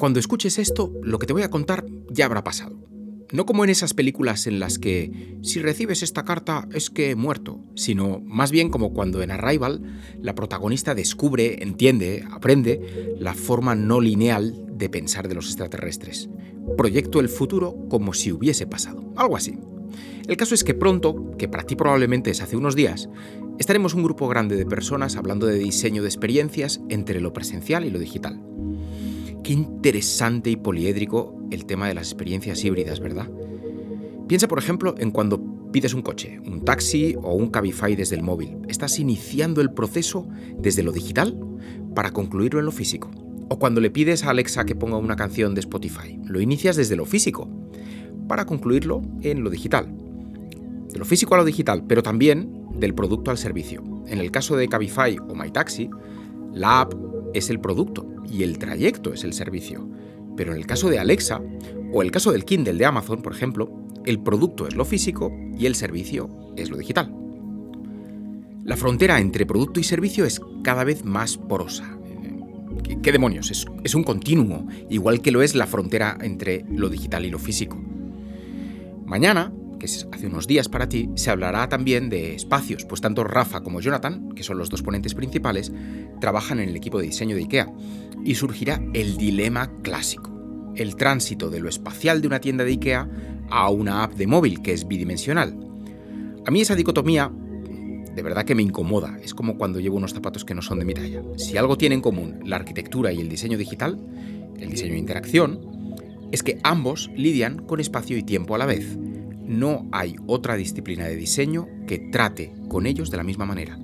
Cuando escuches esto, lo que te voy a contar ya habrá pasado. No como en esas películas en las que si recibes esta carta es que he muerto, sino más bien como cuando en Arrival la protagonista descubre, entiende, aprende la forma no lineal de pensar de los extraterrestres. Proyecto el futuro como si hubiese pasado, algo así. El caso es que pronto, que para ti probablemente es hace unos días, estaremos un grupo grande de personas hablando de diseño de experiencias entre lo presencial y lo digital. Interesante y poliédrico el tema de las experiencias híbridas, ¿verdad? Piensa, por ejemplo, en cuando pides un coche, un taxi o un Cabify desde el móvil. Estás iniciando el proceso desde lo digital para concluirlo en lo físico. O cuando le pides a Alexa que ponga una canción de Spotify, lo inicias desde lo físico para concluirlo en lo digital. De lo físico a lo digital, pero también del producto al servicio. En el caso de Cabify o MyTaxi, la app es el producto y el trayecto es el servicio. Pero en el caso de Alexa o el caso del Kindle de Amazon, por ejemplo, el producto es lo físico y el servicio es lo digital. La frontera entre producto y servicio es cada vez más porosa. ¿Qué, demonios? Es, es un continuo, igual que lo es la frontera entre lo digital y lo físico. Mañana que es hace unos días para ti, se hablará también de espacios, pues tanto Rafa como Jonathan, que son los dos ponentes principales, trabajan en el equipo de diseño de IKEA, y surgirá el dilema clásico, el tránsito de lo espacial de una tienda de IKEA a una app de móvil que es bidimensional. A mí esa dicotomía de verdad que me incomoda, es como cuando llevo unos zapatos que no son de mi talla. Si algo tiene en común la arquitectura y el diseño digital, el diseño de interacción, es que ambos lidian con espacio y tiempo a la vez no hay otra disciplina de diseño que trate con ellos de la misma manera.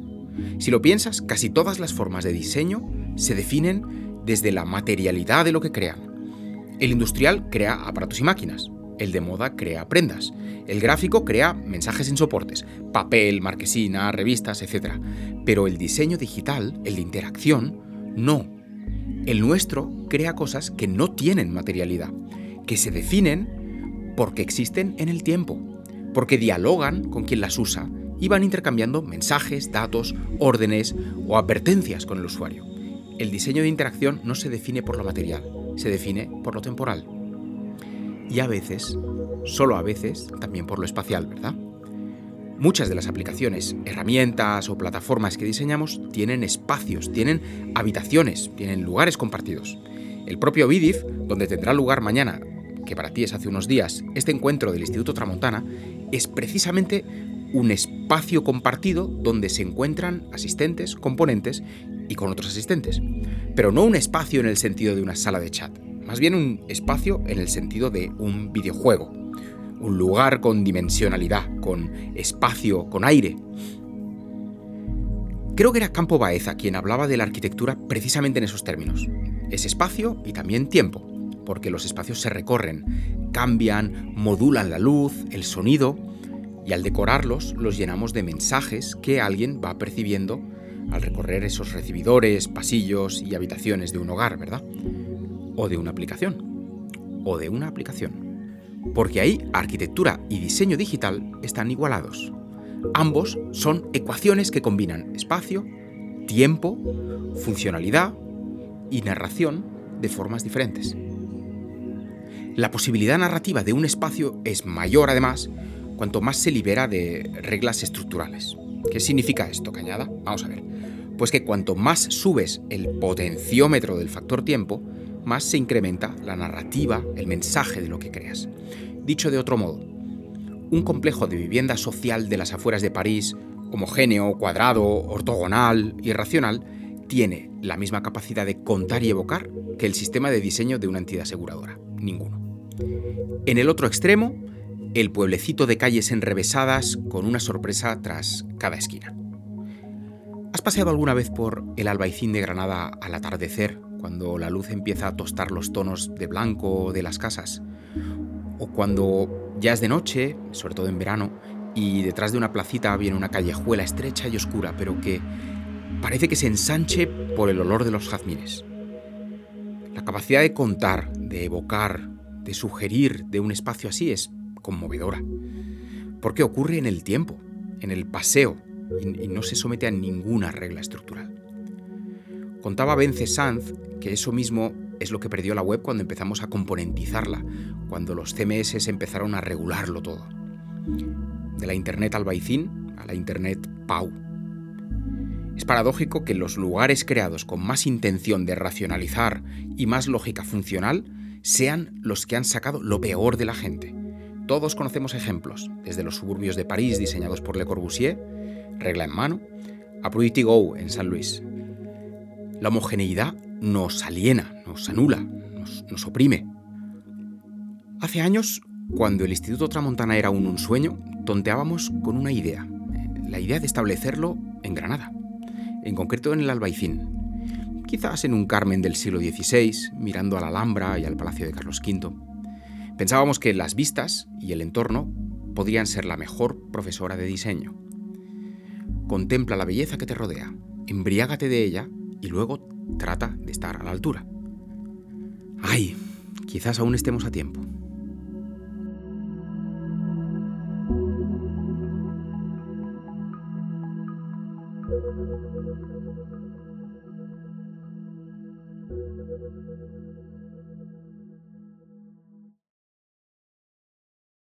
Si lo piensas, casi todas las formas de diseño se definen desde la materialidad de lo que crean. El industrial crea aparatos y máquinas, el de moda crea prendas, el gráfico crea mensajes en soportes, papel, marquesina, revistas, etc. Pero el diseño digital, el de interacción, no. El nuestro crea cosas que no tienen materialidad, que se definen porque existen en el tiempo, porque dialogan con quien las usa y van intercambiando mensajes, datos, órdenes o advertencias con el usuario. El diseño de interacción no se define por lo material, se define por lo temporal. Y a veces, solo a veces, también por lo espacial, ¿verdad? Muchas de las aplicaciones, herramientas o plataformas que diseñamos tienen espacios, tienen habitaciones, tienen lugares compartidos. El propio BIDIF, donde tendrá lugar mañana que para ti es hace unos días, este encuentro del Instituto Tramontana es precisamente un espacio compartido donde se encuentran asistentes, componentes y con otros asistentes. Pero no un espacio en el sentido de una sala de chat, más bien un espacio en el sentido de un videojuego, un lugar con dimensionalidad, con espacio, con aire. Creo que era Campo Baeza quien hablaba de la arquitectura precisamente en esos términos. Es espacio y también tiempo porque los espacios se recorren, cambian, modulan la luz, el sonido, y al decorarlos los llenamos de mensajes que alguien va percibiendo al recorrer esos recibidores, pasillos y habitaciones de un hogar, ¿verdad? O de una aplicación. O de una aplicación. Porque ahí arquitectura y diseño digital están igualados. Ambos son ecuaciones que combinan espacio, tiempo, funcionalidad y narración de formas diferentes. La posibilidad narrativa de un espacio es mayor además cuanto más se libera de reglas estructurales. ¿Qué significa esto, Cañada? Vamos a ver. Pues que cuanto más subes el potenciómetro del factor tiempo, más se incrementa la narrativa, el mensaje de lo que creas. Dicho de otro modo, un complejo de vivienda social de las afueras de París, homogéneo, cuadrado, ortogonal y racional, tiene la misma capacidad de contar y evocar que el sistema de diseño de una entidad aseguradora. Ninguno. En el otro extremo, el pueblecito de calles enrevesadas con una sorpresa tras cada esquina. ¿Has paseado alguna vez por el albaicín de Granada al atardecer, cuando la luz empieza a tostar los tonos de blanco de las casas? O cuando ya es de noche, sobre todo en verano, y detrás de una placita viene una callejuela estrecha y oscura, pero que parece que se ensanche por el olor de los jazmines. La capacidad de contar, de evocar, de sugerir de un espacio así es conmovedora. Porque ocurre en el tiempo, en el paseo, y, no se somete a ninguna regla estructural. Contaba Vence Sanz que eso mismo es lo que perdió la web cuando empezamos a componentizarla, cuando los CMS empezaron a regularlo todo. De la Internet al Baicín a la Internet Pau. Es paradójico que los lugares creados con más intención de racionalizar y más lógica funcional sean los que han sacado lo peor de la gente. Todos conocemos ejemplos, desde los suburbios de París diseñados por Le Corbusier, regla en mano, a Pretty Go en San Luis. La homogeneidad nos aliena, nos anula, nos, oprime. Hace años, cuando el Instituto Tramontana era aún un sueño, tonteábamos con una idea, la idea de establecerlo en Granada, en concreto en el Albaicín, quizás en un Carmen del siglo XVI, mirando a la Alhambra y al Palacio de Carlos V. Pensábamos que las vistas y el entorno podrían ser la mejor profesora de diseño. Contempla la belleza que te rodea, embriágate de ella y luego trata de estar a la altura. ¡Ay! Quizás aún estemos a tiempo.